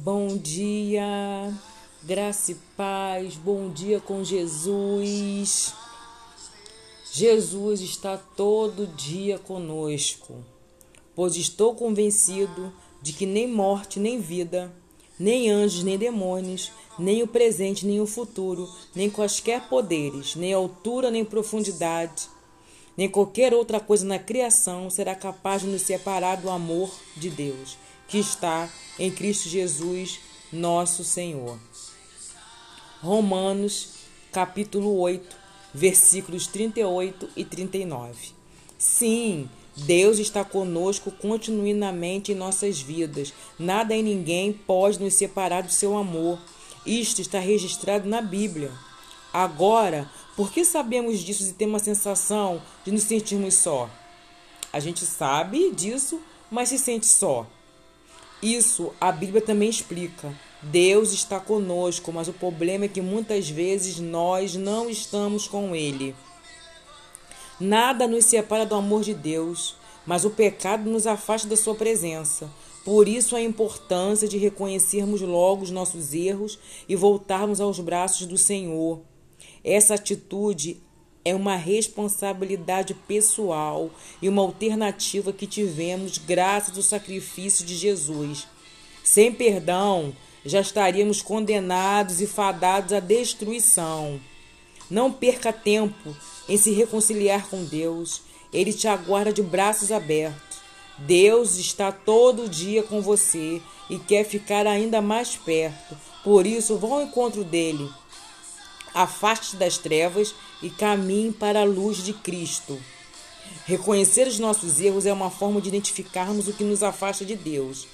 Bom dia, graça e paz, bom dia com Jesus. Jesus está todo dia conosco, pois estou convencido de que nem morte, nem vida, nem anjos, nem demônios, nem o presente, nem o futuro, nem quaisquer poderes, nem altura, nem profundidade, nem qualquer outra coisa na criação será capaz de nos separar do amor de Deus que está em Cristo Jesus, nosso Senhor. Romanos, capítulo 8, versículos 38 e 39. Sim, Deus está conosco continuamente em nossas vidas. Nada e ninguém pode nos separar do seu amor. Isto está registrado na Bíblia. Agora, por que sabemos disso e temos a sensação de nos sentirmos só? A gente sabe disso, mas se sente só. Isso a Bíblia também explica. Deus está conosco, mas o problema é que muitas vezes nós não estamos com Ele. Nada nos separa do amor de Deus, mas o pecado nos afasta da Sua presença. Por isso a importância de reconhecermos logo os nossos erros e voltarmos aos braços do Senhor. Essa atitude é uma responsabilidade pessoal e uma alternativa que tivemos graças ao sacrifício de Jesus. Sem perdão, já estaríamos condenados e fadados à destruição. Não perca tempo em se reconciliar com Deus. Ele te aguarda de braços abertos. Deus está todo dia com você e quer ficar ainda mais perto. Por isso, vá ao encontro dele. Afaste das trevas e caminhe para a luz de Cristo. Reconhecer os nossos erros é uma forma de identificarmos o que nos afasta de Deus.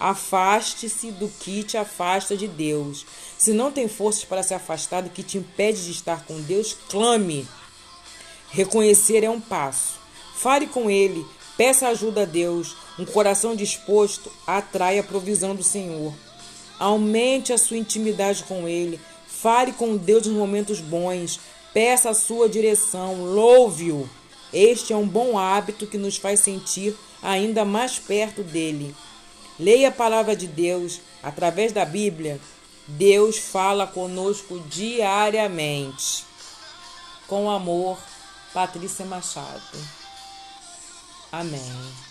Afaste-se do que te afasta de Deus. Se não tem forças para se afastar do que te impede de estar com Deus, clame. Reconhecer é um passo. Fale com Ele, peça ajuda a Deus. Um coração disposto atrai a provisão do Senhor. Aumente a sua intimidade com Ele. Fale com Deus nos momentos bons. Peça a sua direção, louve-o. Este é um bom hábito que nos faz sentir ainda mais perto dele. Leia a palavra de Deus através da Bíblia. Deus fala conosco diariamente. Com amor, Patrícia Machado. Amém.